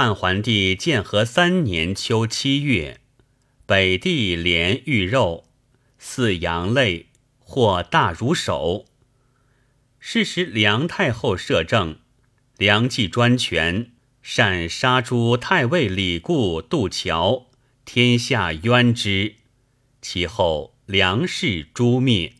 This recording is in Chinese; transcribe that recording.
汉桓帝建和三年秋七月，北地连玉肉，似羊肋，或大如手。是时梁太后摄政，梁冀专权，擅杀诸太尉、李固、杜桥，天下冤之，其后梁氏诛灭。